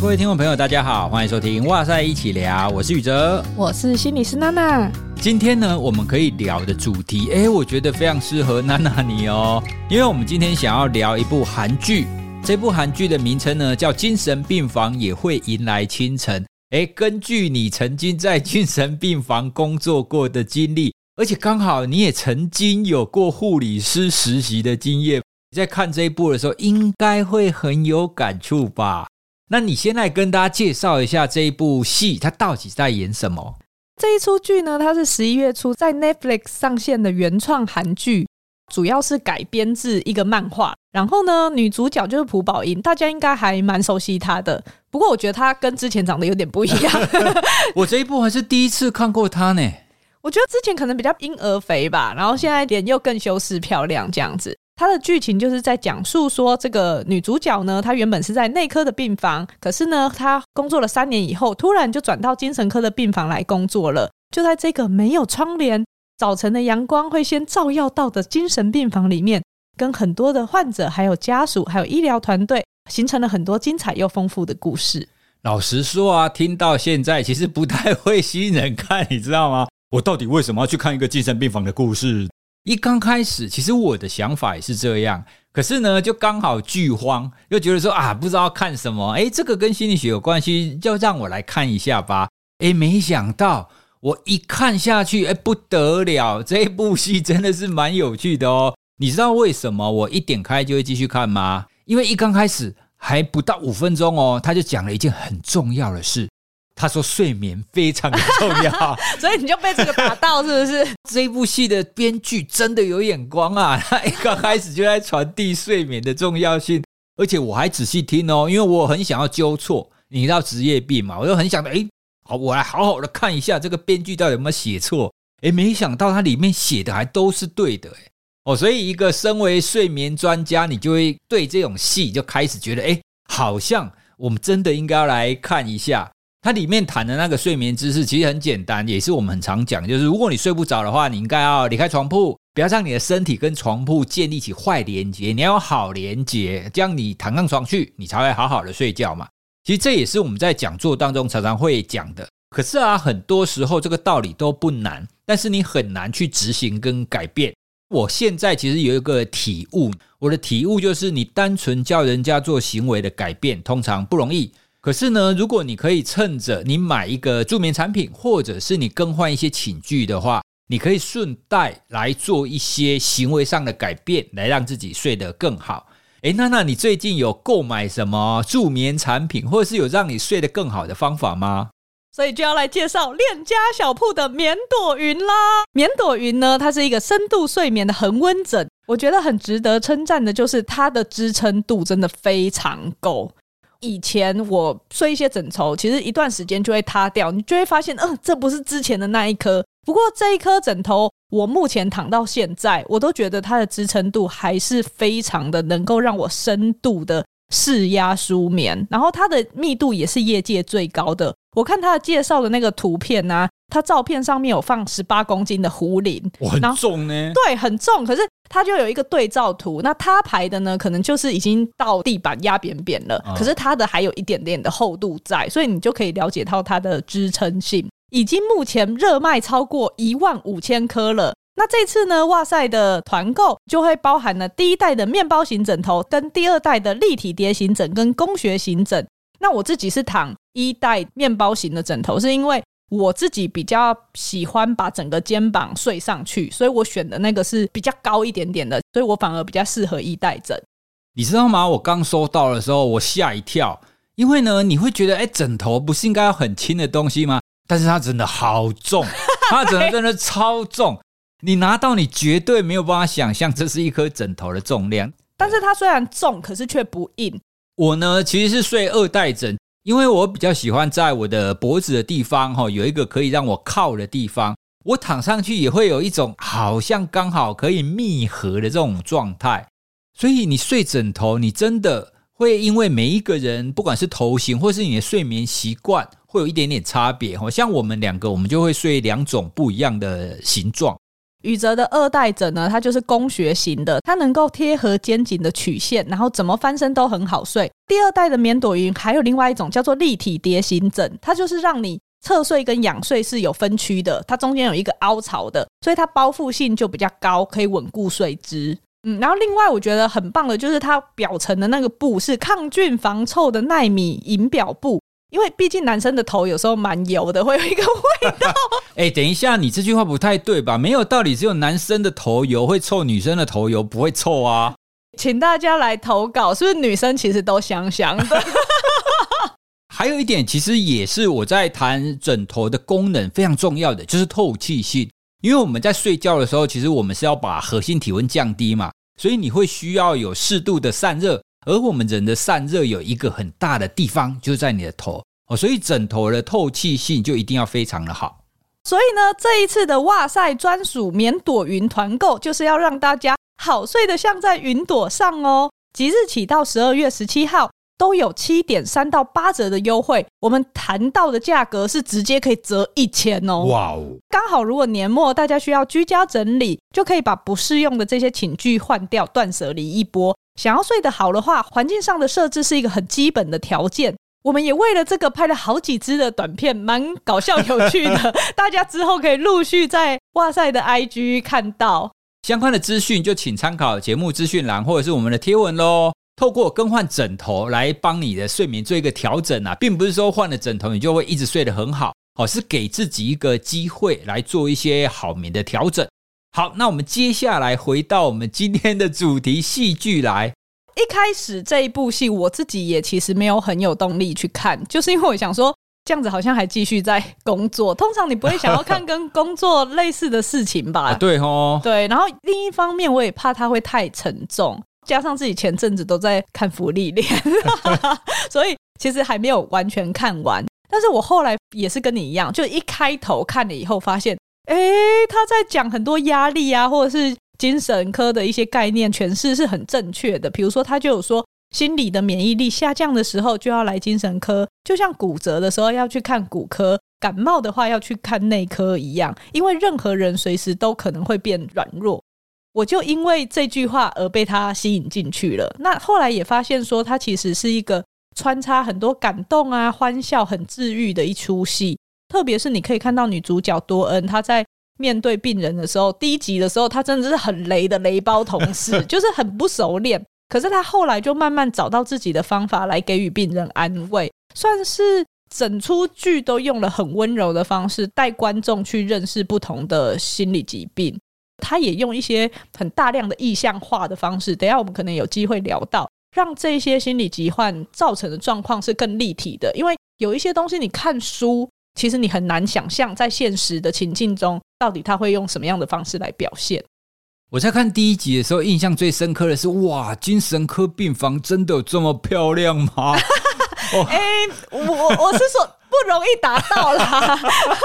各位听众朋友，大家好，欢迎收听《哇塞一起聊》，我是宇哲，我是心理师娜娜。今天呢，我们可以聊的主题，哎，我觉得非常适合娜娜你哦，因为我们今天想要聊一部韩剧，这部韩剧的名称呢叫《精神病房也会迎来清晨》。哎，根据你曾经在精神病房工作过的经历，而且刚好你也曾经有过护理师实习的经验，你在看这一部的时候，应该会很有感触吧？那你先来跟大家介绍一下这一部戏，它到底在演什么？这一出剧呢，它是十一月初在 Netflix 上线的原创韩剧，主要是改编自一个漫画。然后呢，女主角就是朴宝英，大家应该还蛮熟悉她的。不过我觉得她跟之前长得有点不一样。我这一部还是第一次看过她呢。我觉得之前可能比较婴儿肥吧，然后现在脸又更修饰漂亮这样子。它的剧情就是在讲述说，这个女主角呢，她原本是在内科的病房，可是呢，她工作了三年以后，突然就转到精神科的病房来工作了。就在这个没有窗帘、早晨的阳光会先照耀到的精神病房里面，跟很多的患者、还有家属、还有医疗团队，形成了很多精彩又丰富的故事。老实说啊，听到现在其实不太会吸引人看，你知道吗？我到底为什么要去看一个精神病房的故事？一刚开始，其实我的想法也是这样，可是呢，就刚好剧荒，又觉得说啊，不知道看什么，诶，这个跟心理学有关系，就让我来看一下吧。诶，没想到我一看下去，诶，不得了，这部戏真的是蛮有趣的哦。你知道为什么我一点开就会继续看吗？因为一刚开始还不到五分钟哦，他就讲了一件很重要的事。他说睡眠非常的重要，所以你就被这个打到是不是？这部戏的编剧真的有眼光啊！他一刚开始就在传递睡眠的重要性，而且我还仔细听哦，因为我很想要纠错，你知道职业病嘛，我就很想的，诶，好，我来好好的看一下这个编剧到底有没有写错。哎，没想到它里面写的还都是对的，哎，哦，所以一个身为睡眠专家，你就会对这种戏就开始觉得，哎，好像我们真的应该要来看一下。它里面谈的那个睡眠知识其实很简单，也是我们很常讲，就是如果你睡不着的话，你应该要离开床铺，不要让你的身体跟床铺建立起坏连接，你要有好连接，这样你躺上床去，你才会好好的睡觉嘛。其实这也是我们在讲座当中常常会讲的。可是啊，很多时候这个道理都不难，但是你很难去执行跟改变。我现在其实有一个体悟，我的体悟就是，你单纯叫人家做行为的改变，通常不容易。可是呢，如果你可以趁着你买一个助眠产品，或者是你更换一些寝具的话，你可以顺带来做一些行为上的改变，来让自己睡得更好。诶，娜娜，你最近有购买什么助眠产品，或者是有让你睡得更好的方法吗？所以就要来介绍恋家小铺的棉朵云啦。棉朵云呢，它是一个深度睡眠的恒温枕，我觉得很值得称赞的就是它的支撑度真的非常够。以前我睡一些枕头，其实一段时间就会塌掉，你就会发现，嗯、呃，这不是之前的那一颗。不过这一颗枕头，我目前躺到现在，我都觉得它的支撑度还是非常的，能够让我深度的释压舒眠。然后它的密度也是业界最高的。我看它的介绍的那个图片啊，它照片上面有放十八公斤的壶铃，哇，很重呢。对，很重。可是他就有一个对照图，那他排的呢，可能就是已经到地板压扁扁了，可是它的还有一点点的厚度在，所以你就可以了解到它的支撑性。已经目前热卖超过一万五千颗了。那这次呢，哇塞的团购就会包含了第一代的面包型枕头，跟第二代的立体叠型枕跟工学型枕。那我自己是躺一代面包型的枕头，是因为我自己比较喜欢把整个肩膀睡上去，所以我选的那个是比较高一点点的，所以我反而比较适合一代枕。你知道吗？我刚收到的时候，我吓一跳，因为呢，你会觉得，哎，枕头不是应该要很轻的东西吗？但是它真的好重，它枕头真的超重，你拿到你绝对没有办法想象这是一颗枕头的重量。但是它虽然重，可是却不硬。我呢，其实是睡二代枕，因为我比较喜欢在我的脖子的地方，哈，有一个可以让我靠的地方，我躺上去也会有一种好像刚好可以密合的这种状态。所以你睡枕头，你真的会因为每一个人，不管是头型或是你的睡眠习惯，会有一点点差别。哈，像我们两个，我们就会睡两种不一样的形状。宇泽的二代枕呢，它就是工学型的，它能够贴合肩颈的曲线，然后怎么翻身都很好睡。第二代的棉朵云还有另外一种叫做立体蝶形枕，它就是让你侧睡跟仰睡是有分区的，它中间有一个凹槽的，所以它包覆性就比较高，可以稳固睡姿。嗯，然后另外我觉得很棒的就是它表层的那个布是抗菌防臭的纳米银表布。因为毕竟男生的头有时候蛮油的，会有一个味道。哎、欸，等一下，你这句话不太对吧？没有道理，只有男生的头油会臭，女生的头油不会臭啊。请大家来投稿，是不是女生其实都香香的？还有一点，其实也是我在谈枕头的功能非常重要的，就是透气性。因为我们在睡觉的时候，其实我们是要把核心体温降低嘛，所以你会需要有适度的散热。而我们人的散热有一个很大的地方，就是在你的头哦，所以枕头的透气性就一定要非常的好。所以呢，这一次的哇塞专属棉朵云团购，就是要让大家好睡得像在云朵上哦。即日起到十二月十七号，都有七点三到八折的优惠。我们谈到的价格是直接可以折一千哦。哇哦！刚好如果年末大家需要居家整理，就可以把不适用的这些寝具换掉，断舍离一波。想要睡得好的话，环境上的设置是一个很基本的条件。我们也为了这个拍了好几支的短片，蛮搞笑有趣的。大家之后可以陆续在哇塞的 IG 看到相关的资讯，就请参考节目资讯栏或者是我们的贴文喽。透过更换枕头来帮你的睡眠做一个调整啊，并不是说换了枕头你就会一直睡得很好，哦，是给自己一个机会来做一些好眠的调整。好，那我们接下来回到我们今天的主题戏剧来。一开始这一部戏，我自己也其实没有很有动力去看，就是因为我想说这样子好像还继续在工作。通常你不会想要看跟工作类似的事情吧？啊、对哦，对。然后另一方面，我也怕它会太沉重，加上自己前阵子都在看福利恋，所以其实还没有完全看完。但是我后来也是跟你一样，就一开头看了以后发现。诶，他在讲很多压力啊，或者是精神科的一些概念诠释是很正确的。比如说，他就有说，心理的免疫力下降的时候就要来精神科，就像骨折的时候要去看骨科，感冒的话要去看内科一样。因为任何人随时都可能会变软弱。我就因为这句话而被他吸引进去了。那后来也发现说，他其实是一个穿插很多感动啊、欢笑、很治愈的一出戏。特别是你可以看到女主角多恩，她在面对病人的时候，第一集的时候，她真的是很雷的雷包同事，就是很不熟练。可是她后来就慢慢找到自己的方法来给予病人安慰，算是整出剧都用了很温柔的方式带观众去认识不同的心理疾病。她也用一些很大量的意象化的方式，等一下我们可能有机会聊到，让这些心理疾患造成的状况是更立体的。因为有一些东西你看书。其实你很难想象，在现实的情境中，到底他会用什么样的方式来表现。我在看第一集的时候，印象最深刻的是，哇，精神科病房真的有这么漂亮吗？哎、欸，我我是说不容易达到啦。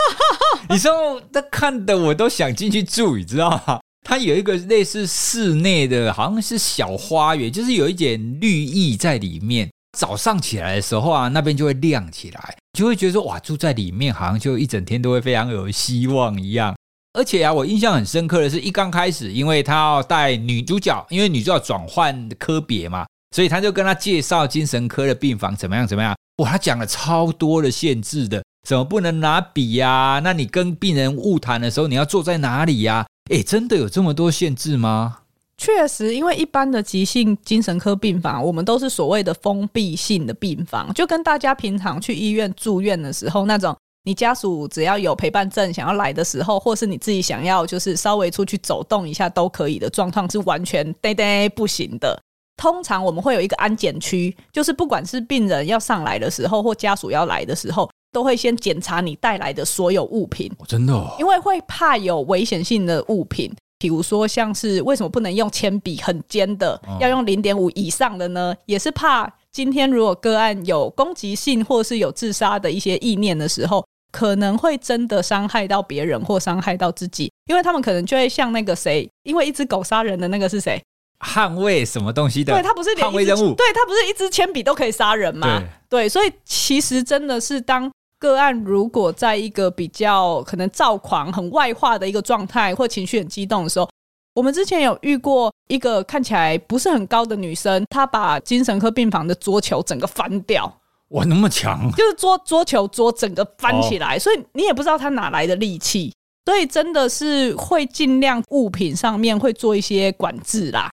你说，他看的我都想进去住，你知道吗？它有一个类似室内的，好像是小花园，就是有一点绿意在里面。早上起来的时候啊，那边就会亮起来，就会觉得说哇，住在里面好像就一整天都会非常有希望一样。而且啊，我印象很深刻的是，一刚开始，因为他要带女主角，因为女主角转换科别嘛，所以他就跟他介绍精神科的病房怎么样怎么样。哇，他讲了超多的限制的，怎么不能拿笔呀？那你跟病人误谈的时候，你要坐在哪里呀？诶，真的有这么多限制吗？确实，因为一般的急性精神科病房，我们都是所谓的封闭性的病房，就跟大家平常去医院住院的时候那种，你家属只要有陪伴证想要来的时候，或是你自己想要就是稍微出去走动一下都可以的状况，是完全呆呆不行的。通常我们会有一个安检区，就是不管是病人要上来的时候，或家属要来的时候，都会先检查你带来的所有物品。真的哦？因为会怕有危险性的物品。比如说，像是为什么不能用铅笔很尖的，要用零点五以上的呢？也是怕今天如果个案有攻击性或是有自杀的一些意念的时候，可能会真的伤害到别人或伤害到自己，因为他们可能就会像那个谁，因为一只狗杀人的那个是谁？捍卫什么东西的？对，他不是连一支，对，他不是一支铅笔都可以杀人吗？对，对，所以其实真的是当个案如果在一个比较可能躁狂、很外化的一个状态，或情绪很激动的时候，我们之前有遇过一个看起来不是很高的女生，她把精神科病房的桌球整个翻掉。哇，那么强！就是桌桌球桌整个翻起来，哦、所以你也不知道她哪来的力气。所以真的是会尽量物品上面会做一些管制啦。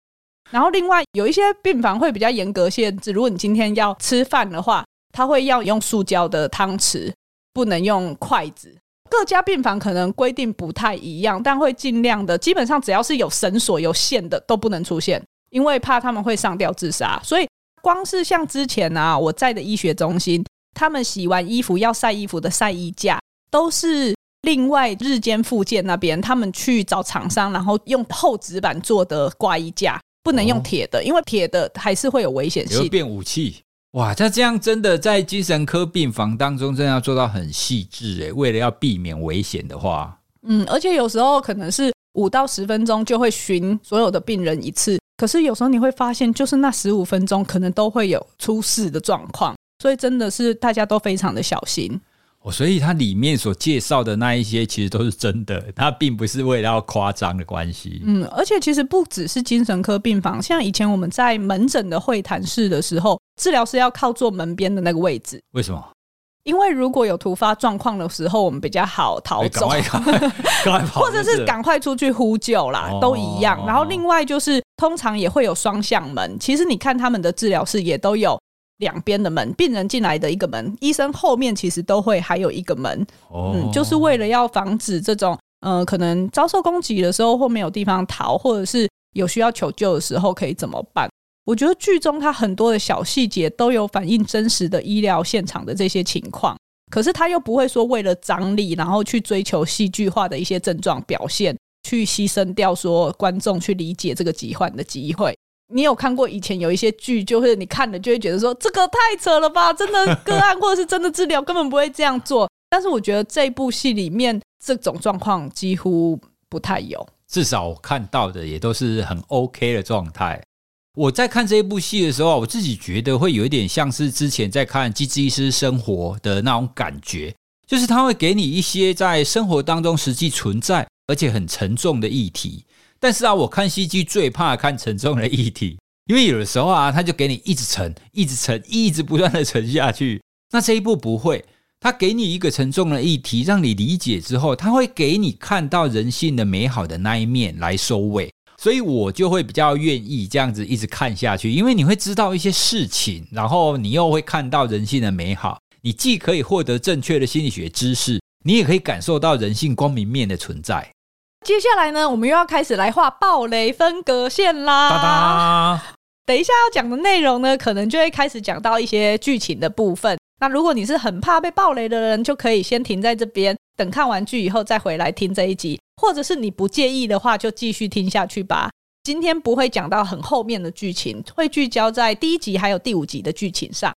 然后另外有一些病房会比较严格限制，如果你今天要吃饭的话，他会要用塑胶的汤匙，不能用筷子。各家病房可能规定不太一样，但会尽量的，基本上只要是有绳索、有线的都不能出现，因为怕他们会上吊自杀。所以光是像之前啊，我在的医学中心，他们洗完衣服要晒衣服的晒衣架，都是另外日间附件那边他们去找厂商，然后用厚纸板做的挂衣架，不能用铁的，因为铁的还是会有危险性，会变武器。哇，他这样真的在精神科病房当中，真的要做到很细致诶，为了要避免危险的话，嗯，而且有时候可能是五到十分钟就会巡所有的病人一次，可是有时候你会发现，就是那十五分钟可能都会有出事的状况，所以真的是大家都非常的小心。哦，所以它里面所介绍的那一些，其实都是真的，它并不是为了要夸张的关系。嗯，而且其实不只是精神科病房，像以前我们在门诊的会谈室的时候，治疗师要靠坐门边的那个位置。为什么？因为如果有突发状况的时候，我们比较好逃走，赶快 赶快跑，或者是赶快出去呼救啦，哦、都一样。然后另外就是，通常也会有双向门。其实你看他们的治疗室也都有。两边的门，病人进来的一个门，医生后面其实都会还有一个门，哦、嗯，就是为了要防止这种，呃，可能遭受攻击的时候或没有地方逃，或者是有需要求救的时候可以怎么办？我觉得剧中它很多的小细节都有反映真实的医疗现场的这些情况，可是他又不会说为了张力，然后去追求戏剧化的一些症状表现，去牺牲掉说观众去理解这个疾患的机会。你有看过以前有一些剧，就是你看了就会觉得说这个太扯了吧，真的个案或者是真的治疗根本不会这样做。但是我觉得这部戏里面这种状况几乎不太有，至少我看到的也都是很 OK 的状态。我在看这一部戏的时候，我自己觉得会有一点像是之前在看《机智医师生活》的那种感觉，就是他会给你一些在生活当中实际存在而且很沉重的议题。但是啊，我看戏剧最怕看沉重的议题，因为有的时候啊，他就给你一直沉，一直沉，一直不断的沉下去。那这一部不会，他给你一个沉重的议题，让你理解之后，他会给你看到人性的美好的那一面来收尾。所以我就会比较愿意这样子一直看下去，因为你会知道一些事情，然后你又会看到人性的美好。你既可以获得正确的心理学知识，你也可以感受到人性光明面的存在。接下来呢，我们又要开始来画暴雷分隔线啦。哒哒等一下要讲的内容呢，可能就会开始讲到一些剧情的部分。那如果你是很怕被暴雷的人，就可以先停在这边，等看完剧以后再回来听这一集。或者是你不介意的话，就继续听下去吧。今天不会讲到很后面的剧情，会聚焦在第一集还有第五集的剧情上。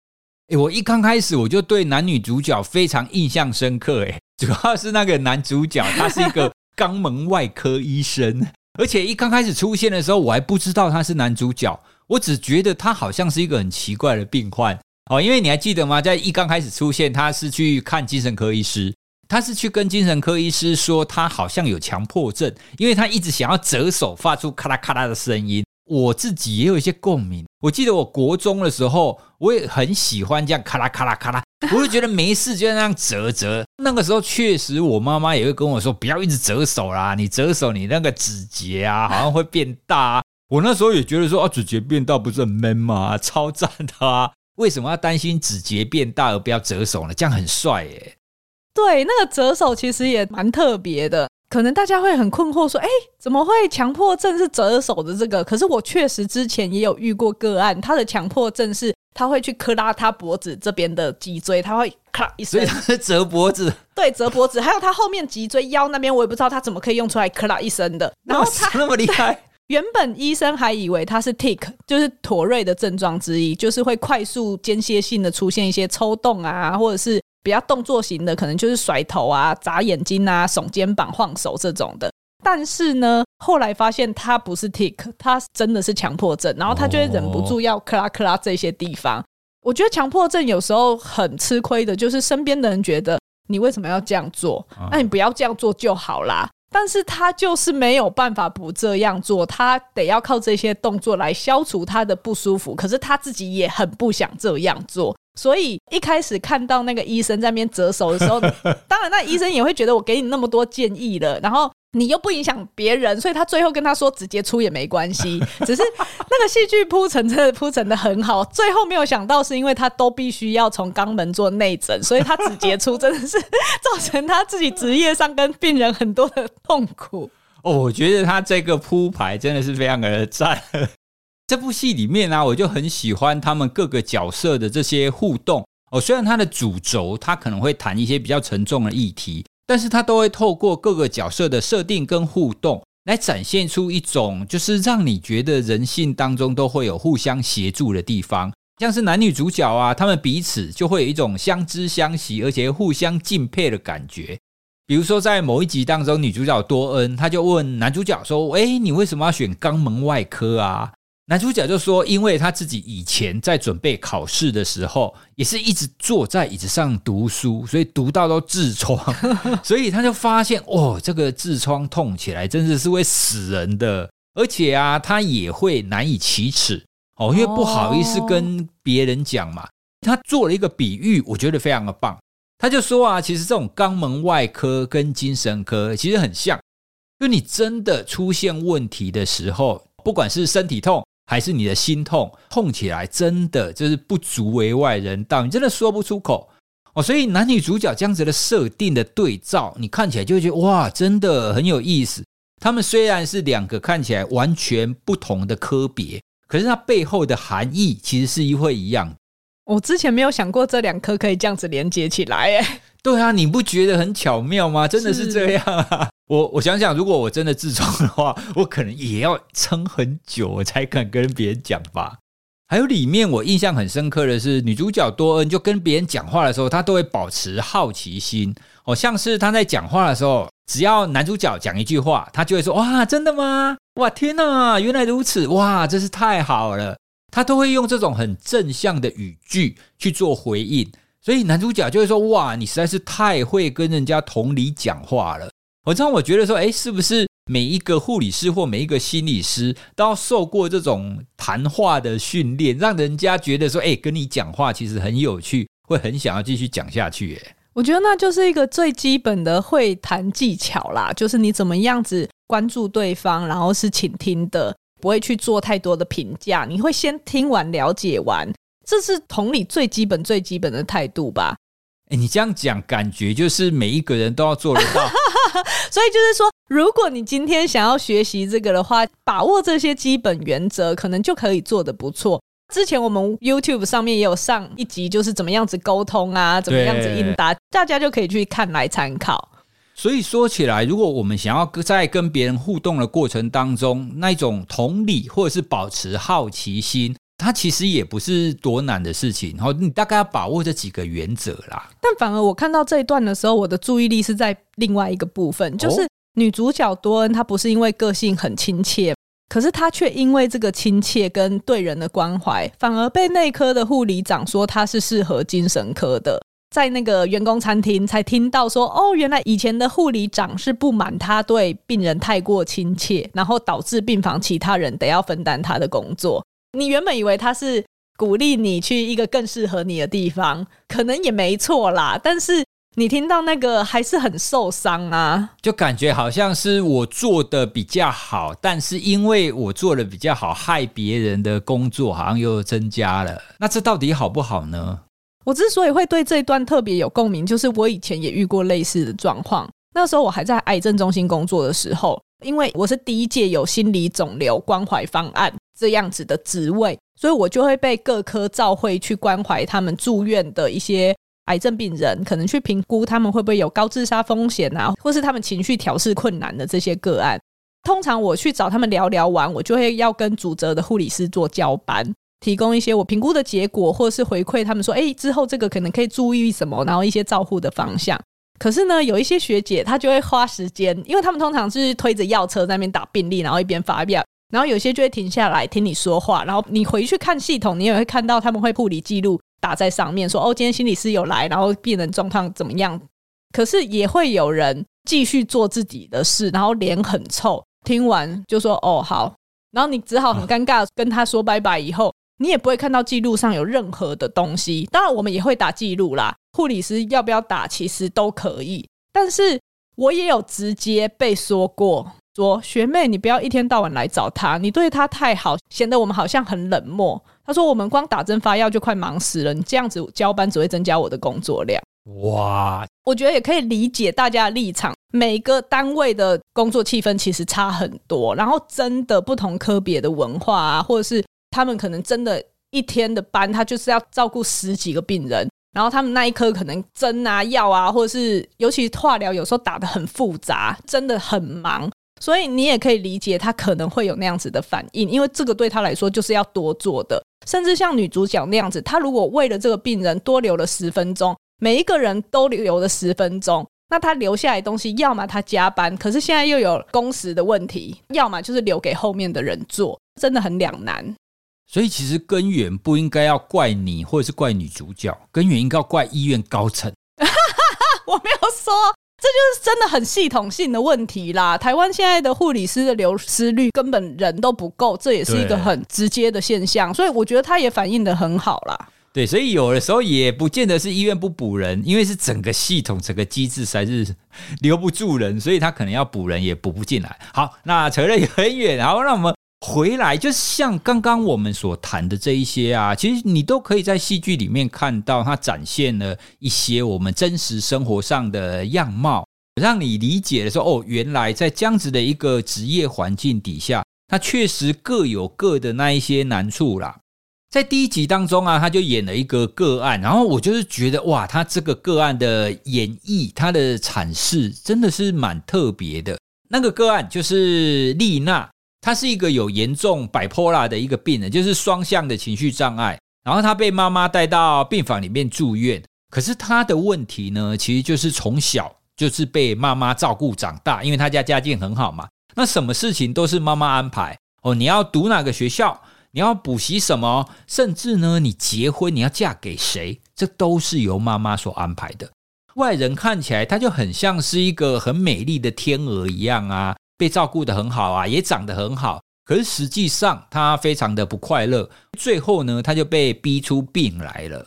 诶，我一刚开始我就对男女主角非常印象深刻，诶，主要是那个男主角，他是一个。肛门外科医生，而且一刚开始出现的时候，我还不知道他是男主角，我只觉得他好像是一个很奇怪的病患哦。因为你还记得吗？在一刚开始出现，他是去看精神科医师，他是去跟精神科医师说他好像有强迫症，因为他一直想要折手，发出咔啦咔啦的声音。我自己也有一些共鸣。我记得我国中的时候，我也很喜欢这样咔啦咔啦咔啦，我就觉得没事就那样折折。那个时候确实，我妈妈也会跟我说，不要一直折手啦，你折手你那个指节啊，好像会变大啊。我那时候也觉得说，啊，指节变大不是很 man 吗？超赞的啊！为什么要担心指节变大而不要折手呢？这样很帅耶。对，那个折手其实也蛮特别的。可能大家会很困惑，说：“哎，怎么会强迫症是折手的这个？”可是我确实之前也有遇过个案，他的强迫症是他会去克拉他脖子这边的脊椎，他会咔一声，所以他是折脖子，对，折脖子。还有他后面脊椎腰那边，我也不知道他怎么可以用出来咔啦一声的。然后他那么厉害，原本医生还以为他是 tic，就是妥瑞的症状之一，就是会快速间歇性的出现一些抽动啊，或者是。比较动作型的，可能就是甩头啊、眨眼睛啊、耸肩膀、晃手这种的。但是呢，后来发现他不是 tick，他真的是强迫症，然后他就会忍不住要克拉克拉这些地方。我觉得强迫症有时候很吃亏的，就是身边的人觉得你为什么要这样做？那你不要这样做就好啦。但是他就是没有办法不这样做，他得要靠这些动作来消除他的不舒服。可是他自己也很不想这样做，所以一开始看到那个医生在那边折手的时候，当然那医生也会觉得我给你那么多建议了，然后。你又不影响别人，所以他最后跟他说直接出也没关系。只是那个戏剧铺陈真的铺陈的很好，最后没有想到是因为他都必须要从肛门做内诊，所以他直接出真的是造成他自己职业上跟病人很多的痛苦。哦，我觉得他这个铺排真的是非常的赞。这部戏里面呢、我就很喜欢他们各个角色的这些互动。哦，虽然他的主轴他可能会谈一些比较沉重的议题。但是他都会透过各个角色的设定跟互动，来展现出一种就是让你觉得人性当中都会有互相协助的地方，像是男女主角啊，他们彼此就会有一种相知相惜，而且互相敬佩的感觉。比如说在某一集当中，女主角多恩，她就问男主角说：“诶，你为什么要选肛门外科啊？”男主角就说：“因为他自己以前在准备考试的时候，也是一直坐在椅子上读书，所以读到都痔疮，所以他就发现哦，这个痔疮痛起来真的是会死人的，而且啊，他也会难以启齿哦，因为不好意思跟别人讲嘛。他做了一个比喻，我觉得非常的棒。他就说啊，其实这种肛门外科跟精神科其实很像，就你真的出现问题的时候，不管是身体痛。”还是你的心痛，痛起来真的就是不足为外人道，你真的说不出口哦。所以男女主角这样子的设定的对照，你看起来就会觉得哇，真的很有意思。他们虽然是两个看起来完全不同的科别，可是它背后的含义其实是一会一样。我之前没有想过这两颗可以这样子连接起来，哎，对啊，你不觉得很巧妙吗？真的是这样啊。我我想想，如果我真的痔疮的话，我可能也要撑很久，我才敢跟别人讲吧。还有里面我印象很深刻的是，女主角多恩就跟别人讲话的时候，她都会保持好奇心。哦，像是她在讲话的时候，只要男主角讲一句话，她就会说：“哇，真的吗？哇，天哪，原来如此！哇，真是太好了。”他都会用这种很正向的语句去做回应，所以男主角就会说：“哇，你实在是太会跟人家同理讲话了。”我这样我觉得说，哎，是不是每一个护理师或每一个心理师都要受过这种谈话的训练，让人家觉得说，哎，跟你讲话其实很有趣，会很想要继续讲下去。哎，我觉得那就是一个最基本的会谈技巧啦，就是你怎么样子关注对方，然后是倾听的，不会去做太多的评价，你会先听完了解完，这是同理最基本最基本的态度吧。哎，你这样讲，感觉就是每一个人都要做得到。所以就是说，如果你今天想要学习这个的话，把握这些基本原则，可能就可以做得不错。之前我们 YouTube 上面也有上一集，就是怎么样子沟通啊，怎么样子应答，大家就可以去看来参考。所以说起来，如果我们想要在跟别人互动的过程当中，那一种同理或者是保持好奇心，它其实也不是多难的事情。然后你大概要把握这几个原则啦。但反而我看到这一段的时候，我的注意力是在另外一个部分，就是女主角多恩，她不是因为个性很亲切，可是她却因为这个亲切跟对人的关怀，反而被内科的护理长说她是适合精神科的。在那个员工餐厅才听到说，哦，原来以前的护理长是不满他对病人太过亲切，然后导致病房其他人得要分担他的工作。你原本以为他是鼓励你去一个更适合你的地方，可能也没错啦。但是你听到那个还是很受伤啊，就感觉好像是我做的比较好，但是因为我做的比较好，害别人的工作好像又增加了。那这到底好不好呢？我之所以会对这一段特别有共鸣，就是我以前也遇过类似的状况。那时候我还在癌症中心工作的时候，因为我是第一届有心理肿瘤关怀方案这样子的职位，所以我就会被各科召会去关怀他们住院的一些癌症病人，可能去评估他们会不会有高自杀风险啊，或是他们情绪调试困难的这些个案。通常我去找他们聊聊完，我就会要跟主责的护理师做交班，提供一些我评估的结果，或者是回馈他们说，哎，之后这个可能可以注意什么，然后一些照护的方向。可是呢，有一些学姐她就会花时间，因为他们通常是推着药车在那边打病历，然后一边发表。然后有些就会停下来听你说话，然后你回去看系统，你也会看到他们会护理记录，打在上面，说哦，今天心理师有来，然后病人状况怎么样？可是也会有人继续做自己的事，然后脸很臭，听完就说哦好，然后你只好很尴尬跟他说拜拜。以后你也不会看到记录上有任何的东西。当然我们也会打记录啦，护理师要不要打其实都可以。但是我也有直接被说过。说学妹，你不要一天到晚来找他，你对他太好，显得我们好像很冷漠。他说我们光打针发药就快忙死了，你这样子交班只会增加我的工作量。哇，我觉得也可以理解大家的立场，每个单位的工作气氛其实差很多，然后真的不同科别的文化啊，或者是他们可能真的一天的班，他就是要照顾十几个病人，然后他们那一科可能针啊药啊，或者是尤其化疗有时候打得很复杂，真的很忙。所以你也可以理解他可能会有那样子的反应，因为这个对他来说就是要多做的。甚至像女主角那样子，她如果为了这个病人多留了十分钟，每一个人都留了十分钟，那他留下来的东西，要么他加班，可是现在又有工时的问题，要么就是留给后面的人做，真的很两难。所以其实根源不应该要怪你，或者是怪女主角，根源应该要怪医院高层。我没有说。这就是真的很系统性的问题啦！台湾现在的护理师的流失率根本人都不够，这也是一个很直接的现象。所以我觉得他也反映的很好啦。对，所以有的时候也不见得是医院不补人，因为是整个系统、整个机制才是留不住人，所以他可能要补人也补不进来。好，那扯得也很远，然后让我们回来，就像刚刚我们所谈的这一些啊，其实你都可以在戏剧里面看到，它展现了一些我们真实生活上的样貌，让你理解的时候，哦，原来在这样子的一个职业环境底下，它确实各有各的那一些难处啦。在第一集当中啊，他就演了一个个案，然后我就是觉得哇，他这个个案的演绎，他的阐释真的是蛮特别的。那个个案就是丽娜。他是一个有严重摆泼拉的一个病人，就是双向的情绪障碍。然后他被妈妈带到病房里面住院。可是他的问题呢，其实就是从小就是被妈妈照顾长大，因为他家家境很好嘛。那什么事情都是妈妈安排哦。你要读哪个学校，你要补习什么，甚至呢，你结婚你要嫁给谁，这都是由妈妈所安排的。外人看起来，他就很像是一个很美丽的天鹅一样啊。被照顾得很好啊，也长得很好，可是实际上他非常的不快乐。最后呢，他就被逼出病来了。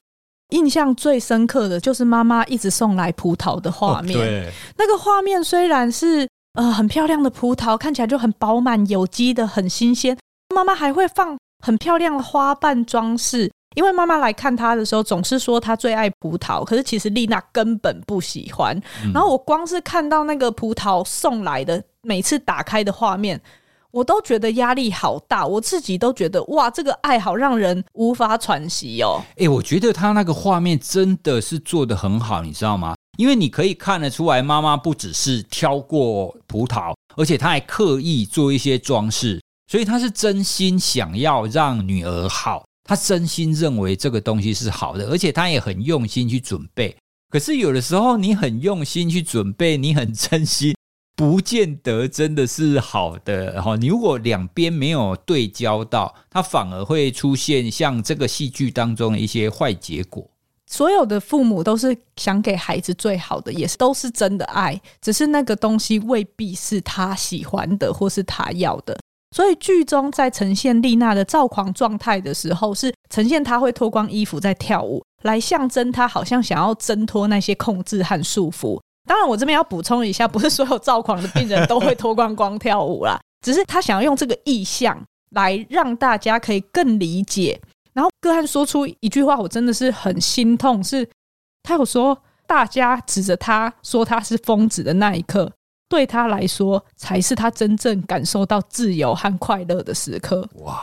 印象最深刻的就是妈妈一直送来葡萄的画面。哦，对，那个画面虽然是呃很漂亮的葡萄，看起来就很饱满、有机的、很新鲜。妈妈还会放很漂亮的花瓣装饰。因为妈妈来看她的时候，总是说她最爱葡萄，可是其实丽娜根本不喜欢。嗯。然后我光是看到那个葡萄送来的每次打开的画面，我都觉得压力好大。我自己都觉得哇，这个爱好让人无法喘息哦。诶，我觉得他那个画面真的是做得很好，你知道吗？因为你可以看得出来，妈妈不只是挑过葡萄，而且她还刻意做一些装饰，所以她是真心想要让女儿好。她真心认为这个东西是好的，而且她也很用心去准备。可是有的时候，你很用心去准备，你很真心，不见得真的是好的。哈，你如果两边没有对焦到，它反而会出现像这个戏剧当中的一些坏结果。所有的父母都是想给孩子最好的，也是都是真的爱，只是那个东西未必是他喜欢的，或是他要的。所以剧中在呈现丽娜的躁狂状态的时候，是呈现她会脱光衣服在跳舞，来象征她好像想要挣脱那些控制和束缚。当然，我这边要补充一下，不是所有躁狂的病人都会脱光光跳舞啦，只是他想要用这个意象来让大家可以更理解。然后个案说出一句话，我真的是很心痛，是他有说大家指着他说他是疯子的那一刻。对他来说，才是他真正感受到自由和快乐的时刻。哇！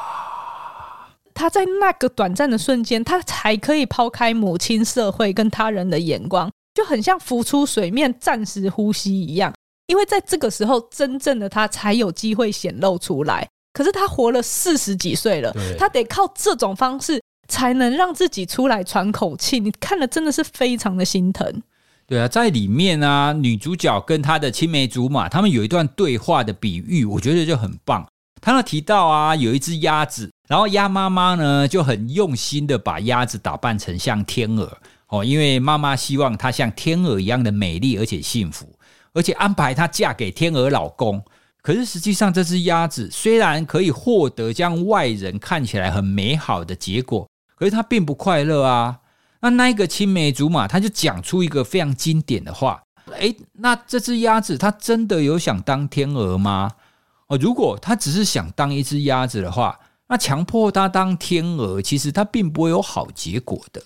他在那个短暂的瞬间，他才可以抛开母亲、社会跟他人的眼光，就很像浮出水面、暂时呼吸一样。因为在这个时候，真正的他才有机会显露出来。可是他活了四十几岁了，他得靠这种方式才能让自己出来喘口气。你看了，真的是非常的心疼。对啊，在里面啊，女主角跟她的青梅竹马，他们有一段对话的比喻，我觉得就很棒。他那提到啊，有一只鸭子然后鸭妈妈呢就很用心的把鸭子打扮成像天鹅哦，因为妈妈希望她像天鹅一样的美丽而且幸福，而且安排她嫁给天鹅老公。可是实际上，这只鸭子虽然可以获得这样外人看起来很美好的结果，可是它并不快乐啊。那那一个青梅竹马，他就讲出一个非常经典的话：诶，那这只鸭子它真的有想当天鹅吗？哦，如果它只是想当一只鸭子的话，那强迫它当天鹅，其实它并不会有好结果的。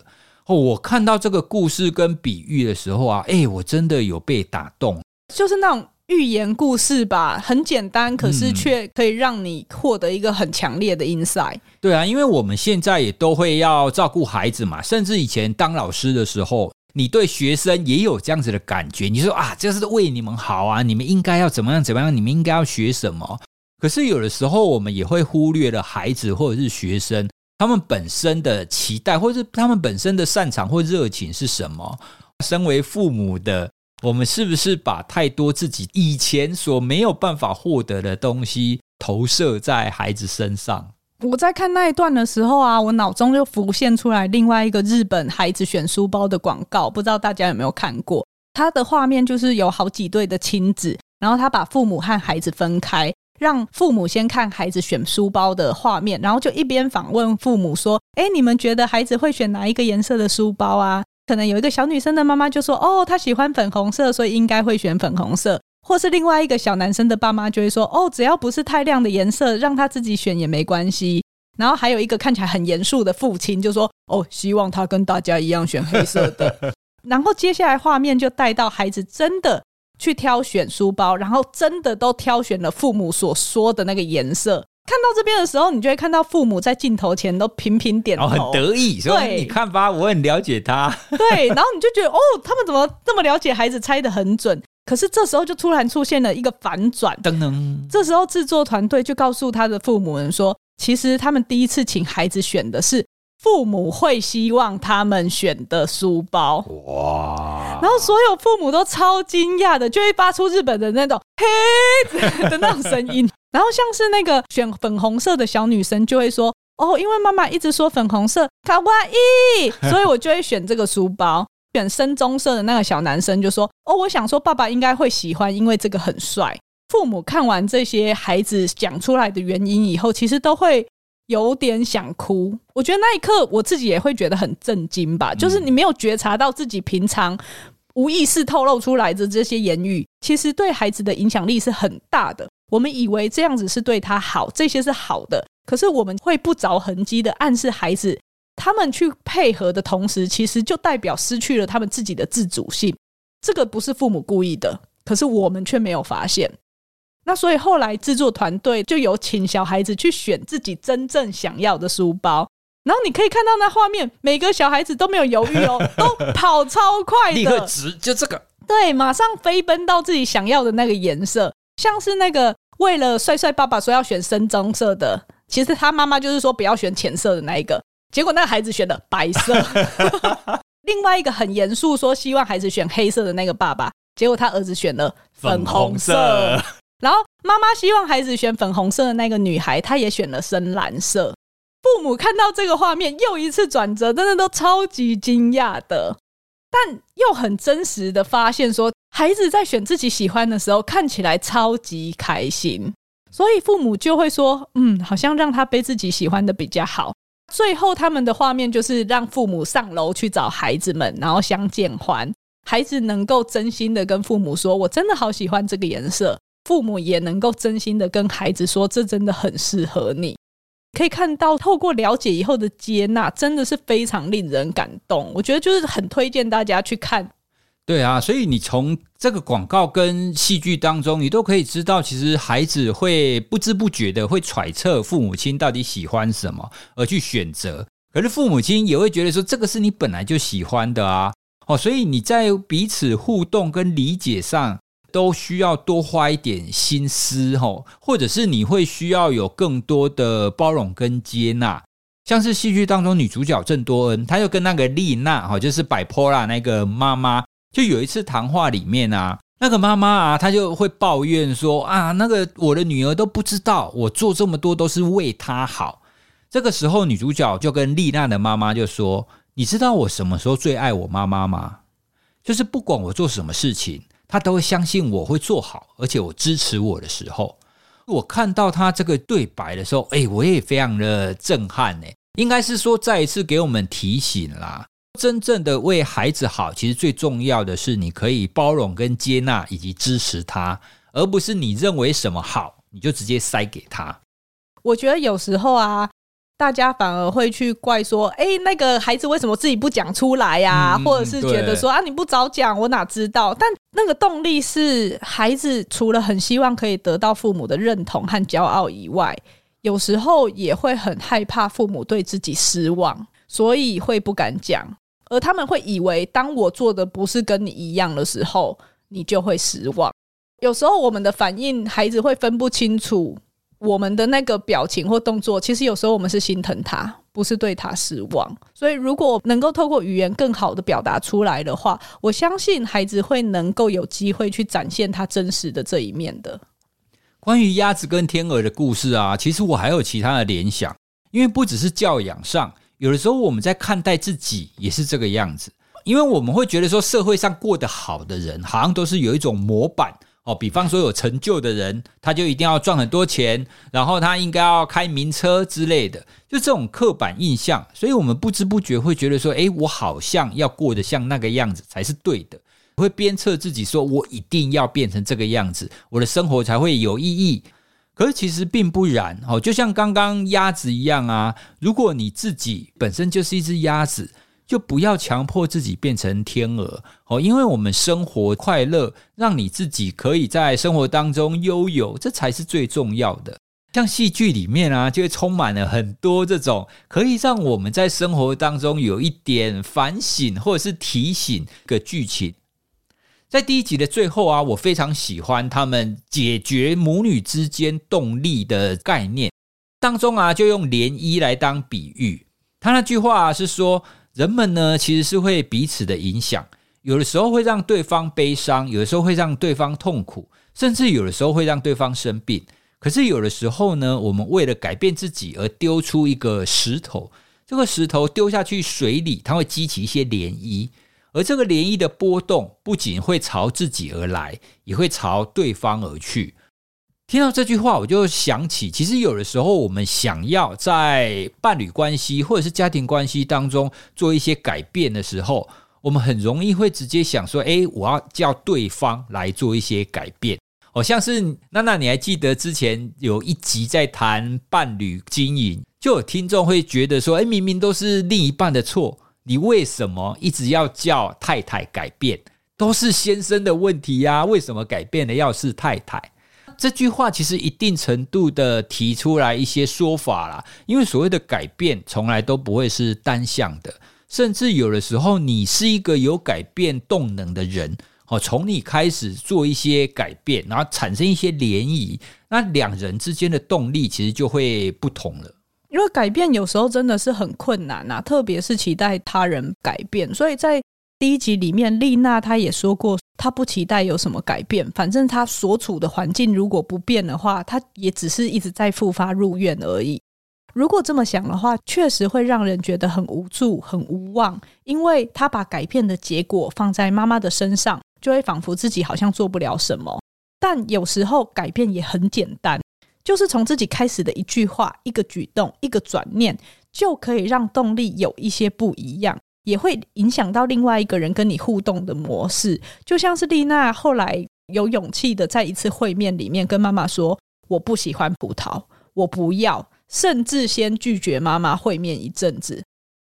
哦，我看到这个故事跟比喻的时候啊，诶，我真的有被打动，就是那种。寓言故事吧，很简单，可是却可以让你获得一个很强烈的 insight。嗯。对啊，因为我们现在也都会要照顾孩子嘛，甚至以前当老师的时候，你对学生也有这样子的感觉。你说啊，这是为你们好啊，你们应该要怎么样怎么样，你们应该要学什么。可是有的时候，我们也会忽略了孩子或者是学生他们本身的期待，或者是他们本身的擅长或热情是什么。身为父母的。我们是不是把太多自己以前所没有办法获得的东西投射在孩子身上？我在看那一段的时候啊，我脑中就浮现出来另外一个日本孩子选书包的广告，不知道大家有没有看过？他的画面就是有好几对的亲子，然后他把父母和孩子分开，让父母先看孩子选书包的画面，然后就一边访问父母说：“哎，你们觉得孩子会选哪一个颜色的书包啊？”可能有一个小女生的妈妈就说：“哦，她喜欢粉红色，所以应该会选粉红色。”或是另外一个小男生的爸妈就会说：“哦，只要不是太亮的颜色，让他自己选也没关系。”然后还有一个看起来很严肃的父亲就说：“哦，希望他跟大家一样选黑色的。” 然后接下来画面就带到孩子真的去挑选书包，然后真的都挑选了父母所说的那个颜色。看到这边的时候，你就会看到父母在镜头前都频频点头，很得意。所以你看吧，我很了解他。对，然后你就觉得哦，他们怎么这么了解孩子，猜的很准？可是这时候就突然出现了一个反转，噔噔。这时候制作团队就告诉他的父母们说，其实他们第一次请孩子选的是父母会希望他们选的书包。哇！然后所有父母都超惊讶的，就会发出日本的那种嘿的那种声音。然后像是那个选粉红色的小女生就会说：“哦，因为妈妈一直说粉红色卡哇伊，所以我就会选这个书包。”选深棕色的那个小男生就说：“哦，我想说爸爸应该会喜欢，因为这个很帅。”父母看完这些孩子讲出来的原因以后，其实都会有点想哭。我觉得那一刻我自己也会觉得很震惊吧，就是你没有觉察到自己平常无意识透露出来的这些言语，其实对孩子的影响力是很大的。我们以为这样子是对他好，这些是好的，可是我们会不着痕迹的暗示孩子，他们去配合的同时，其实就代表失去了他们自己的自主性。这个不是父母故意的，可是我们却没有发现。那所以后来制作团队就有请小孩子去选自己真正想要的书包，然后你可以看到那画面，每个小孩子都没有犹豫哦，都跑超快的，立刻直就这个，对，马上飞奔到自己想要的那个颜色。像是那个为了帅帅爸爸说要选深棕色的，其实他妈妈就是说不要选浅色的那一个，结果那个孩子选了白色。另外一个很严肃说希望孩子选黑色的那个爸爸，结果他儿子选了粉红色。然后妈妈希望孩子选粉红色的那个女孩，她也选了深蓝色。父母看到这个画面又一次转折，真的都超级惊讶的，但又很真实的发现说。孩子在选自己喜欢的时候，看起来超级开心，所以父母就会说：“嗯，好像让他背自己喜欢的比较好。”最后，他们的画面就是让父母上楼去找孩子们，然后相见欢。孩子能够真心的跟父母说：“我真的好喜欢这个颜色。”父母也能够真心的跟孩子说：“这真的很适合你。”可以看到，透过了解以后的接纳，真的是非常令人感动。我觉得就是很推荐大家去看。对啊，所以你从这个广告跟戏剧当中，你都可以知道，其实孩子会不知不觉的会揣测父母亲到底喜欢什么而去选择，可是父母亲也会觉得说，这个是你本来就喜欢的啊，哦，所以你在彼此互动跟理解上都需要多花一点心思哦，或者是你会需要有更多的包容跟接纳，像是戏剧当中女主角郑多恩，她就跟那个丽娜哈，就是摆波拉那个妈妈。就有一次谈话里面啊，那个妈妈啊，她就会抱怨说啊，那个我的女儿都不知道我做这么多都是为她好。这个时候，女主角就跟丽娜的妈妈就说：“你知道我什么时候最爱我妈妈吗？就是不管我做什么事情，他都会相信我会做好，而且我支持我的时候。我看到他这个对白的时候，哎，我也非常的震撼呢。应该是说，再一次给我们提醒啦，真正的为孩子好，其实最重要的是你可以包容跟接纳以及支持他，而不是你认为什么好，你就直接塞给他。我觉得有时候啊。大家反而会去怪说：“哎，那个孩子为什么自己不讲出来呀？”或者是觉得说：“啊，你不早讲，我哪知道？”但那个动力是孩子除了很希望可以得到父母的认同和骄傲以外，有时候也会很害怕父母对自己失望，所以会不敢讲。而他们会以为，当我做的不是跟你一样的时候，你就会失望。有时候我们的反应，孩子会分不清楚。我们的那个表情或动作，其实有时候我们是心疼他，不是对他失望。所以，如果能够透过语言更好的表达出来的话，我相信孩子会能够有机会去展现他真实的这一面的。关于鸭子跟天鹅的故事啊，其实我还有其他的联想，因为不只是教养上，有的时候我们在看待自己也是这个样子，因为我们会觉得说社会上过得好的人，好像都是有一种模板。哦，比方说有成就的人，他就一定要赚很多钱，然后他应该要开名车之类的，就这种刻板印象，所以我们不知不觉会觉得说，诶，我好像要过得像那个样子才是对的，会鞭策自己说，我一定要变成这个样子，我的生活才会有意义。可是其实并不然，哦，就像刚刚鸭子一样啊，如果你自己本身就是一只鸭子。就不要强迫自己变成天鹅哦，因为我们生活快乐，让你自己可以在生活当中悠游，这才是最重要的。像戏剧里面啊，就会充满了很多这种可以让我们在生活当中有一点反省或者是提醒的剧情。在第一集的最后啊，我非常喜欢他们解决母女之间动力的概念当中啊，就用涟漪来当比喻。他那句话是说。人们呢，其实是会彼此的影响，有的时候会让对方悲伤，有的时候会让对方痛苦，甚至有的时候会让对方生病。可是有的时候呢，我们为了改变自己而丢出一个石头，这个石头丢下去水里，它会激起一些涟漪，而这个涟漪的波动不仅会朝自己而来，也会朝对方而去。听到这句话，我就想起，其实有的时候我们想要在伴侣关系或者是家庭关系当中做一些改变的时候，我们很容易会直接想说：“诶，我要叫对方来做一些改变。”好像是娜娜，你还记得之前有一集在谈伴侣经营，就有听众会觉得说：“诶，明明都是另一半的错，你为什么一直要叫太太改变？都是先生的问题呀，为什么改变的要是太太？”这句话其实一定程度的提出来一些说法啦，因为所谓的改变从来都不会是单向的，甚至有的时候你是一个有改变动能的人，哦，从你开始做一些改变，然后产生一些涟漪，那两人之间的动力其实就会不同了。因为改变有时候真的是很困难呐，特别是期待他人改变，所以在。第一集里面，丽娜她也说过，她不期待有什么改变，反正她所处的环境如果不变的话，她也只是一直在复发入院而已。如果这么想的话，确实会让人觉得很无助、很无望，因为她把改变的结果放在妈妈的身上，就会仿佛自己好像做不了什么。但有时候改变也很简单，就是从自己开始的一句话、一个举动、一个转念，就可以让动力有一些不一样。也会影响到另外一个人跟你互动的模式，就像是丽娜后来有勇气的在一次会面里面跟妈妈说：“我不喜欢葡萄，我不要。”甚至先拒绝妈妈会面一阵子。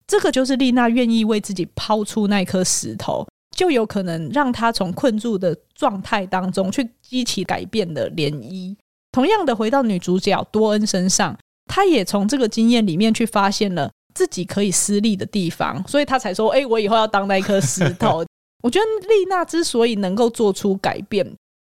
这个就是丽娜愿意为自己抛出那颗石头，就有可能让她从困住的状态当中去激起改变的涟漪。同样的，回到女主角多恩身上，她也从这个经验里面去发现了。自己可以施力的地方，所以他才说：“哎，我以后要当那一颗石头。”我觉得丽娜之所以能够做出改变，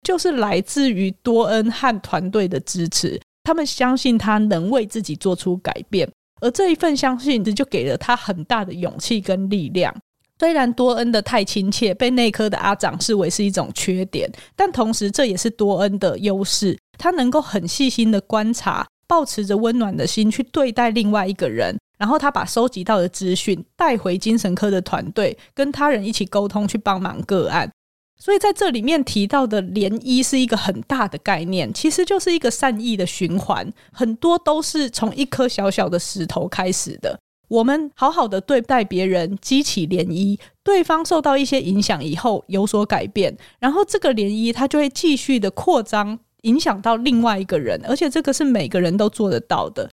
就是来自于多恩和团队的支持。他们相信他能为自己做出改变，而这一份相信这就给了他很大的勇气跟力量。虽然多恩的太亲切被内科的阿长视为是一种缺点，但同时这也是多恩的优势。他能够很细心的观察。抱持着温暖的心去对待另外一个人，然后他把收集到的资讯带回精神科的团队，跟他人一起沟通，去帮忙个案。所以在这里面提到的涟漪是一个很大的概念，其实就是一个善意的循环，很多都是从一颗小小的石头开始的。我们好好的对待别人，激起涟漪，对方受到一些影响以后有所改变，然后这个涟漪它就会继续的扩张。影响到另外一个人，而且这个是每个人都做得到的。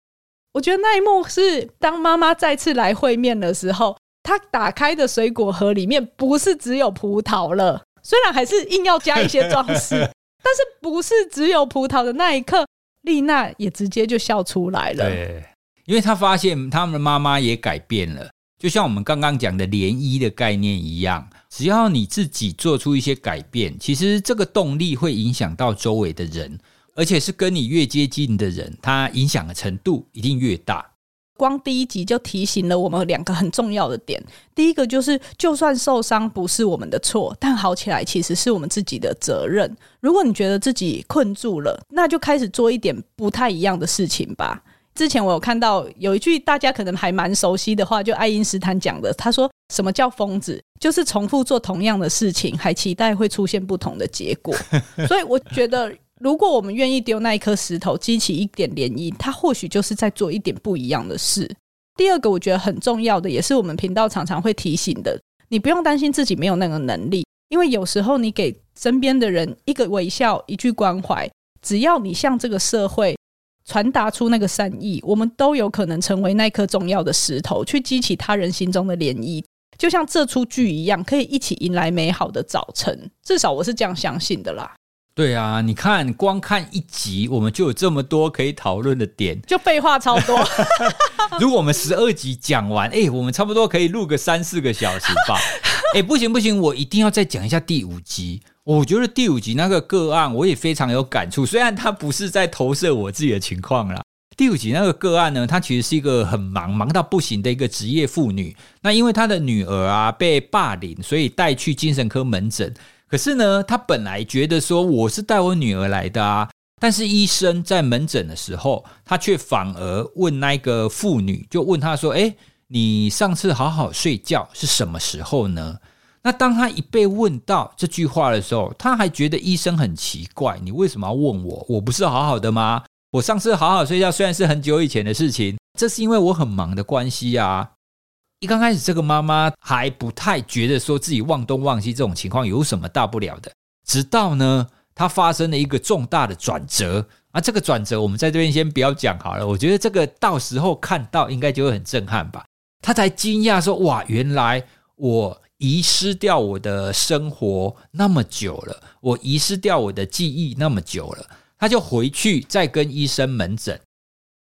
我觉得那一幕是当妈妈再次来会面的时候，她打开的水果盒里面不是只有葡萄了，虽然还是硬要加一些装饰，但是不是只有葡萄的那一刻，丽娜也直接就笑出来了。对，因为她发现他们的妈妈也改变了。就像我们刚刚讲的涟漪的概念一样，只要你自己做出一些改变，其实这个动力会影响到周围的人，而且是跟你越接近的人，他影响的程度一定越大。光第一集就提醒了我们两个很重要的点，第一个就是，就算受伤不是我们的错，但好起来其实是我们自己的责任。如果你觉得自己困住了，那就开始做一点不太一样的事情吧。之前我有看到有一句大家可能还蛮熟悉的话，就爱因斯坦讲的，他说：“什么叫疯子？就是重复做同样的事情，还期待会出现不同的结果。”所以我觉得，如果我们愿意丢那一颗石头，激起一点涟漪，它或许就是在做一点不一样的事。第二个，我觉得很重要的，也是我们频道常常会提醒的，你不用担心自己没有那个能力，因为有时候你给身边的人一个微笑、一句关怀，只要你向这个社会。传达出那个善意，我们都有可能成为那颗重要的石头，去激起他人心中的涟漪，就像这出剧一样，可以一起迎来美好的早晨。至少我是这样相信的啦。对啊，你看，光看一集，我们就有这么多可以讨论的点，就废话超多。如果我们十二集讲完，哎、欸，我们差不多可以录个三四个小时吧。哎、欸，不行不行，我一定要再讲一下第五集。我觉得第五集那个个案，我也非常有感触。虽然他不是在投射我自己的情况啦，第五集那个个案呢，他其实是一个很忙，忙到不行的一个职业妇女。那因为她的女儿啊被霸凌，所以带去精神科门诊。可是呢，他本来觉得说我是带我女儿来的啊，但是医生在门诊的时候，他却反而问那个妇女，就问他说：“诶，你上次好好睡觉是什么时候呢？”那当他一被问到这句话的时候，他还觉得医生很奇怪，你为什么要问我？我不是好好的吗？我上次好好睡觉，虽然是很久以前的事情，这是因为我很忙的关系啊。一刚开始，这个妈妈还不太觉得说自己忘东忘西这种情况有什么大不了的，直到呢，她发生了一个重大的转折啊。这个转折我们在这边先不要讲好了，我觉得这个到时候看到应该就会很震撼吧。她才惊讶说：“哇，原来我。”遗失掉我的生活那么久了，我遗失掉我的记忆那么久了，她就回去再跟医生门诊，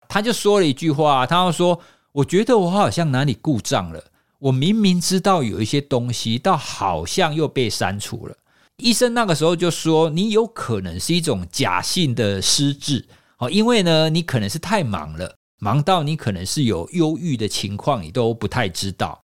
她就说了一句话，她就说：“我觉得我好像哪里故障了，我明明知道有一些东西，倒好像又被删除了。”医生那个时候就说：“你有可能是一种假性的失智，哦，因为呢，你可能是太忙了，忙到你可能是有忧郁的情况，你都不太知道。”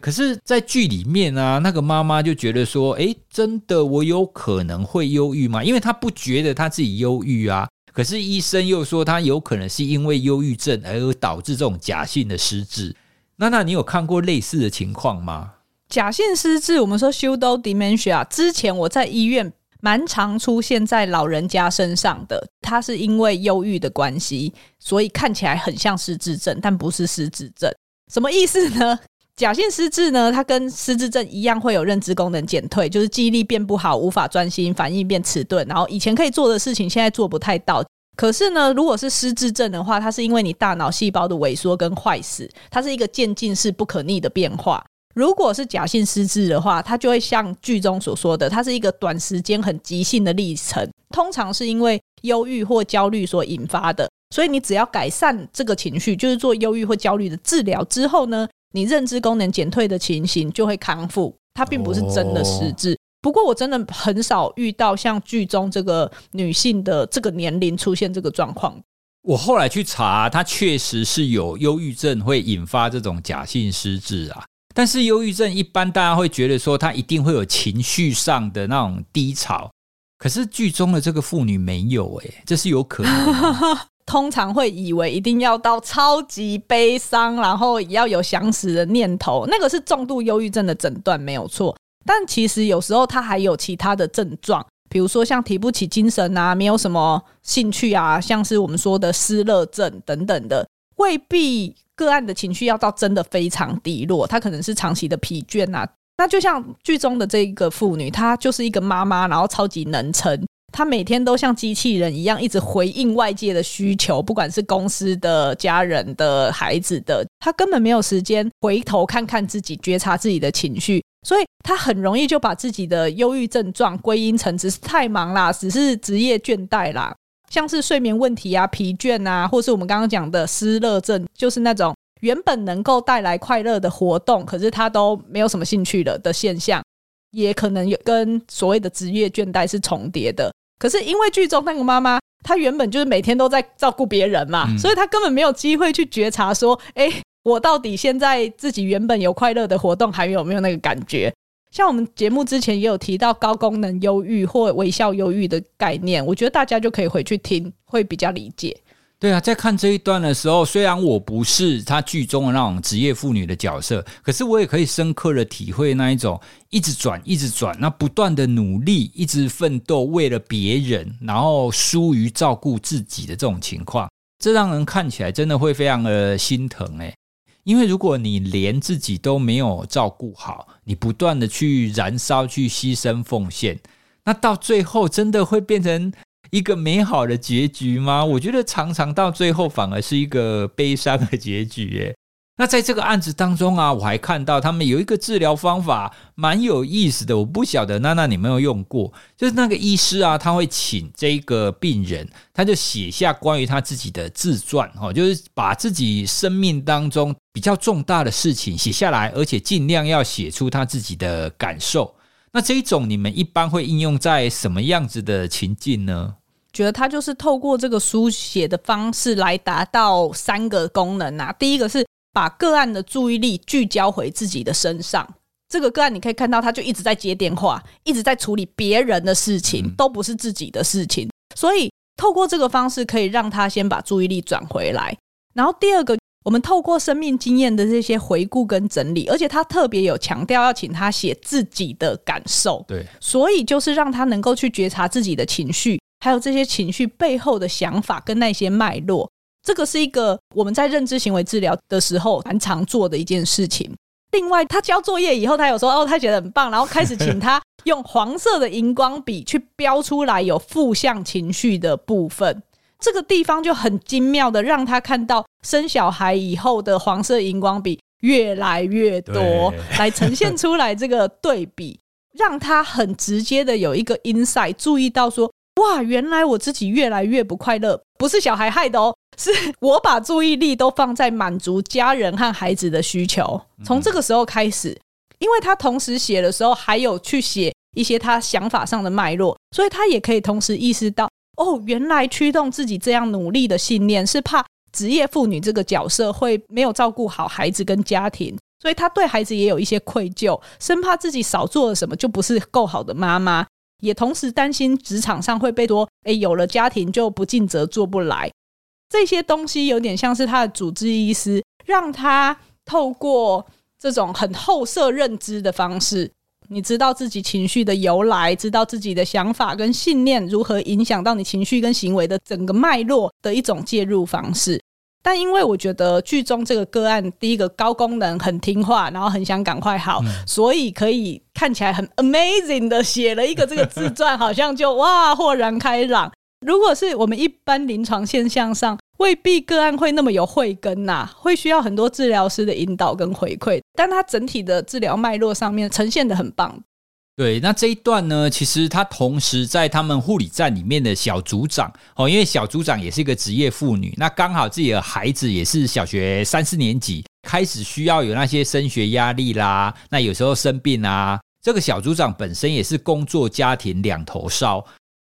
可是，在剧里面啊，那个妈妈就觉得说：“诶，真的，我有可能会忧郁吗？因为她不觉得她自己忧郁啊。可是医生又说，他有可能是因为忧郁症而导致这种假性的失智。娜娜，你有看过类似的情况吗？假性失智，我们说 pseudo dementia，之前我在医院蛮常出现在老人家身上的。他是因为忧郁的关系，所以看起来很像失智症，但不是失智症。什么意思呢？假性失智呢，它跟失智症一样，会有认知功能减退，就是记忆力变不好，无法专心，反应变迟钝，然后以前可以做的事情，现在做不太到。可是呢，如果是失智症的话，它是因为你大脑细胞的萎缩跟坏死，它是一个渐进式不可逆的变化。如果是假性失智的话，它就会像剧中所说的，它是一个短时间很急性的历程，通常是因为忧郁或焦虑所引发的。所以你只要改善这个情绪，就是做忧郁或焦虑的治疗之后呢，你认知功能减退的情形就会康复，它并不是真的失智。Oh. 不过我真的很少遇到像剧中这个女性的这个年龄出现这个状况。我后来去查，她确实是有忧郁症会引发这种假性失智啊。但是忧郁症一般大家会觉得说，她一定会有情绪上的那种低潮，可是剧中的这个妇女没有诶、欸，这是有可能的。通常会以为一定要到超级悲伤，然后也要有想死的念头，那个是重度忧郁症的诊断没有错。但其实有时候他还有其他的症状，比如说像提不起精神啊，没有什么兴趣啊，像是我们说的失乐症等等的，未必个案的情绪要到真的非常低落，他可能是长期的疲倦啊。那就像剧中的这个妇女，她就是一个妈妈，然后超级能撑。他每天都像机器人一样，一直回应外界的需求，不管是公司的、家人的、孩子的，他根本没有时间回头看看自己，觉察自己的情绪，所以他很容易就把自己的忧郁症状归因成只是太忙啦，只是职业倦怠啦，像是睡眠问题啊、疲倦啊，或是我们刚刚讲的失乐症，就是那种。原本能够带来快乐的活动，可是他都没有什么兴趣了的现象，也可能有跟所谓的职业倦怠是重叠的。可是因为剧中那个妈妈，她原本就是每天都在照顾别人嘛，嗯、所以她根本没有机会去觉察说，哎，我到底现在自己原本有快乐的活动，还有没有那个感觉？像我们节目之前也有提到高功能忧郁或微笑忧郁的概念，我觉得大家就可以回去听，会比较理解。对啊，在看这一段的时候，虽然我不是他剧中的那种职业妇女的角色，可是我也可以深刻的体会那一种一直转、一直转，那不断的努力、一直奋斗，为了别人，然后疏于照顾自己的这种情况，这让人看起来真的会非常的心疼诶。因为如果你连自己都没有照顾好，你不断的去燃烧、去牺牲、奉献，那到最后真的会变成。一个美好的结局吗？我觉得常常到最后反而是一个悲伤的结局。诶，那在这个案子当中啊，我还看到他们有一个治疗方法蛮有意思的。我不晓得娜娜你有没有用过？就是那个医师啊，他会请这个病人，他就写下关于他自己的自传，哈，就是把自己生命当中比较重大的事情写下来，而且尽量要写出他自己的感受。那这一种你们一般会应用在什么样子的情境呢？觉得他就是透过这个书写的方式来达到三个功能啊。第一个是把个案的注意力聚焦回自己的身上。这个个案你可以看到，他就一直在接电话，一直在处理别人的事情，都不是自己的事情。所以透过这个方式，可以让他先把注意力转回来。然后第二个。我们透过生命经验的这些回顾跟整理，而且他特别有强调要请他写自己的感受，对，所以就是让他能够去觉察自己的情绪，还有这些情绪背后的想法跟那些脉络。这个是一个我们在认知行为治疗的时候蛮常做的一件事情。另外，他交作业以后，他有说哦，他觉得很棒，然后开始请他用黄色的荧光笔去标出来有负向情绪的部分。这个地方就很精妙的让他看到生小孩以后的黄色荧光笔越来越多，来呈现出来这个对比，让他很直接的有一个 insight，注意到说，哇，原来我自己越来越不快乐，不是小孩害的哦，是我把注意力都放在满足家人和孩子的需求。从这个时候开始，因为他同时写的时候还有去写一些他想法上的脉络，所以他也可以同时意识到。哦，原来驱动自己这样努力的信念是怕职业妇女这个角色会没有照顾好孩子跟家庭，所以她对孩子也有一些愧疚，生怕自己少做了什么就不是够好的妈妈，也同时担心职场上会被说，诶，有了家庭就不尽责做不来。这些东西有点像是他的主治医师，让他透过这种很后设认知的方式。你知道自己情绪的由来，知道自己的想法跟信念如何影响到你情绪跟行为的整个脉络的一种介入方式。但因为我觉得剧中这个个案，第一个高功能很听话，然后很想赶快好，嗯、所以可以看起来很 amazing 的写了一个这个自传，好像就哇豁然开朗。如果是我们一般临床现象上。未必个案会那么有慧根呐、会需要很多治疗师的引导跟回馈，但他整体的治疗脉络上面呈现得很棒。对，那这一段呢，其实他同时在他们护理站里面的小组长哦，因为小组长也是一个职业妇女，那刚好自己的孩子也是小学三四年级，开始需要有那些升学压力啦，那有时候生病啊，这个小组长本身也是工作家庭两头烧。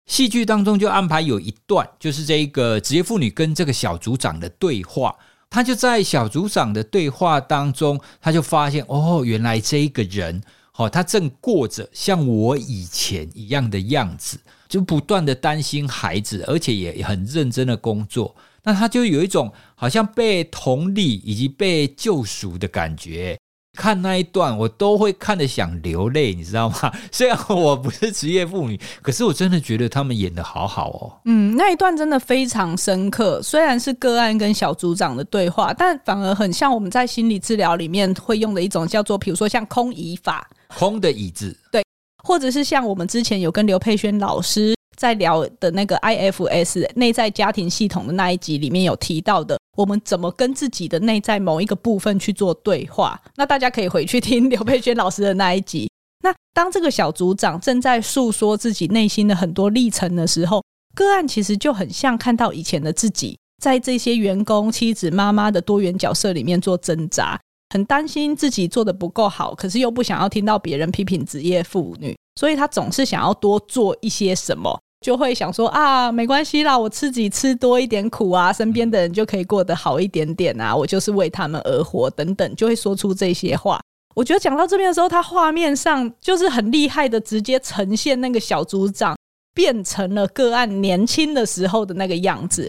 戏剧当中就安排有一段，就是这一个职业妇女跟这个小组长的对话。她就在小组长的对话当中，她就发现哦，原来这一个人，哦，他正过着像我以前一样的样子，就不断的担心孩子，而且也很认真的工作。那他就有一种好像被同理以及被救赎的感觉。看那一段，我都会看得想流泪，你知道吗？虽然我不是职业妇女，可是我真的觉得他们演的好好哦。嗯，那一段真的非常深刻。虽然是个案跟小组长的对话，但反而很像我们在心理治疗里面会用的一种叫做，比如说像空椅法，空的椅子，对，或者是像我们之前有跟刘佩轩老师在聊的那个 IFS 内在家庭系统的那一集里面有提到的。我们怎么跟自己的内在某一个部分去做对话？那大家可以回去听刘佩娟老师的那一集。那当这个小组长正在诉说自己内心的很多历程的时候，个案其实就很像看到以前的自己，在这些员工、妻子、妈妈的多元角色里面做挣扎，很担心自己做的不够好，可是又不想要听到别人批评职业妇女，所以他总是想要多做一些什么。就会想说啊，没关系啦，我自己吃多一点苦啊，身边的人就可以过得好一点点啊，我就是为他们而活等等，就会说出这些话。我觉得讲到这边的时候，他画面上就是很厉害的，直接呈现那个小组长变成了个案年轻的时候的那个样子，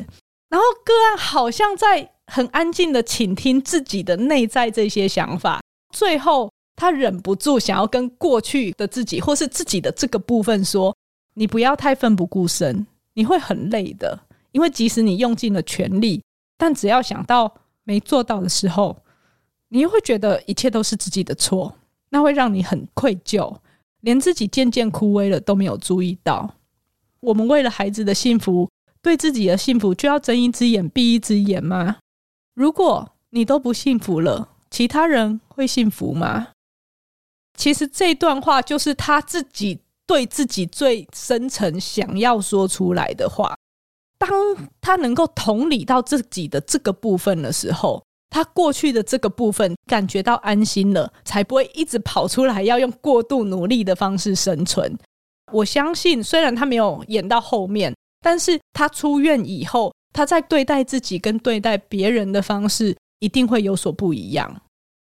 然后个案好像在很安静的倾听自己的内在这些想法，最后他忍不住想要跟过去的自己，或是自己的这个部分说。你不要太奋不顾身，你会很累的。因为即使你用尽了全力，但只要想到没做到的时候，你又会觉得一切都是自己的错，那会让你很愧疚，连自己渐渐枯萎了都没有注意到。我们为了孩子的幸福，对自己的幸福就要睁一只眼闭一只眼吗？如果你都不幸福了，其他人会幸福吗？其实这段话就是他自己。对自己最深层想要说出来的话，当他能够同理到自己的这个部分的时候，他过去的这个部分感觉到安心了，才不会一直跑出来要用过度努力的方式生存。我相信，虽然他没有演到后面，但是他出院以后，他在对待自己跟对待别人的方式一定会有所不一样。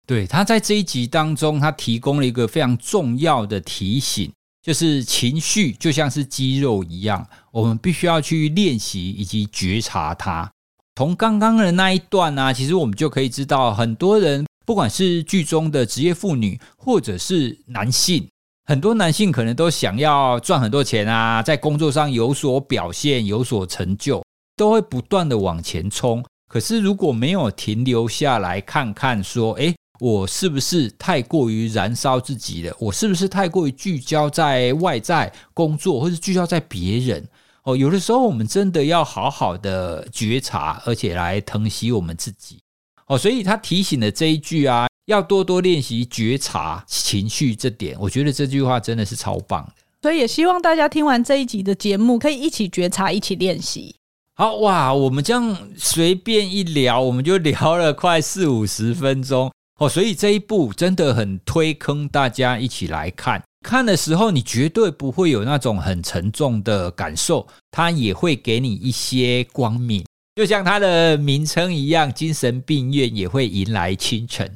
对，他在这一集当中，他提供了一个非常重要的提醒。就是情绪就像是肌肉一样，我们必须要去练习以及觉察它。从刚刚的那一段呢、其实我们就可以知道，很多人不管是剧中的职业妇女，或者是男性，很多男性可能都想要赚很多钱啊，在工作上有所表现、有所成就，都会不断的往前冲。可是如果没有停留下来看看，说，哎。我是不是太过于燃烧自己了？我是不是太过于聚焦在外在工作，或是聚焦在别人？哦，有的时候我们真的要好好的觉察，而且来疼惜我们自己。哦，所以他提醒的这一句啊，要多多练习觉察情绪，这点我觉得这句话真的是超棒的。所以也希望大家听完这一集的节目，可以一起觉察，一起练习。好哇，我们这样随便一聊，我们就聊了快四五十分钟。哦，所以这一部真的很推坑大家一起来看。看的时候，你绝对不会有那种很沉重的感受，它也会给你一些光明，就像它的名称一样，精神病院也会迎来清晨。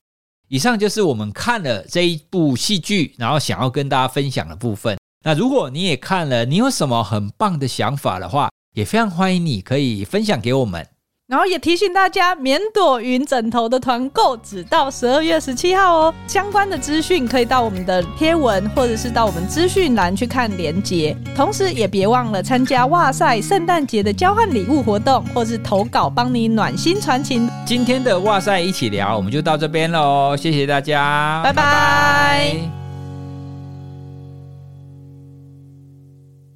以上就是我们看了这一部戏剧，然后想要跟大家分享的部分。那如果你也看了，你有什么很棒的想法的话，也非常欢迎你可以分享给我们。然后也提醒大家，棉朵云枕头的团购只到十二月十七号哦。相关的资讯可以到我们的贴文，或者是到我们资讯栏去看连接。同时也别忘了参加哇塞圣诞节的交换礼物活动，或是投稿帮你暖心传情。今天的哇塞一起聊，我们就到这边喽，谢谢大家，拜拜。拜拜。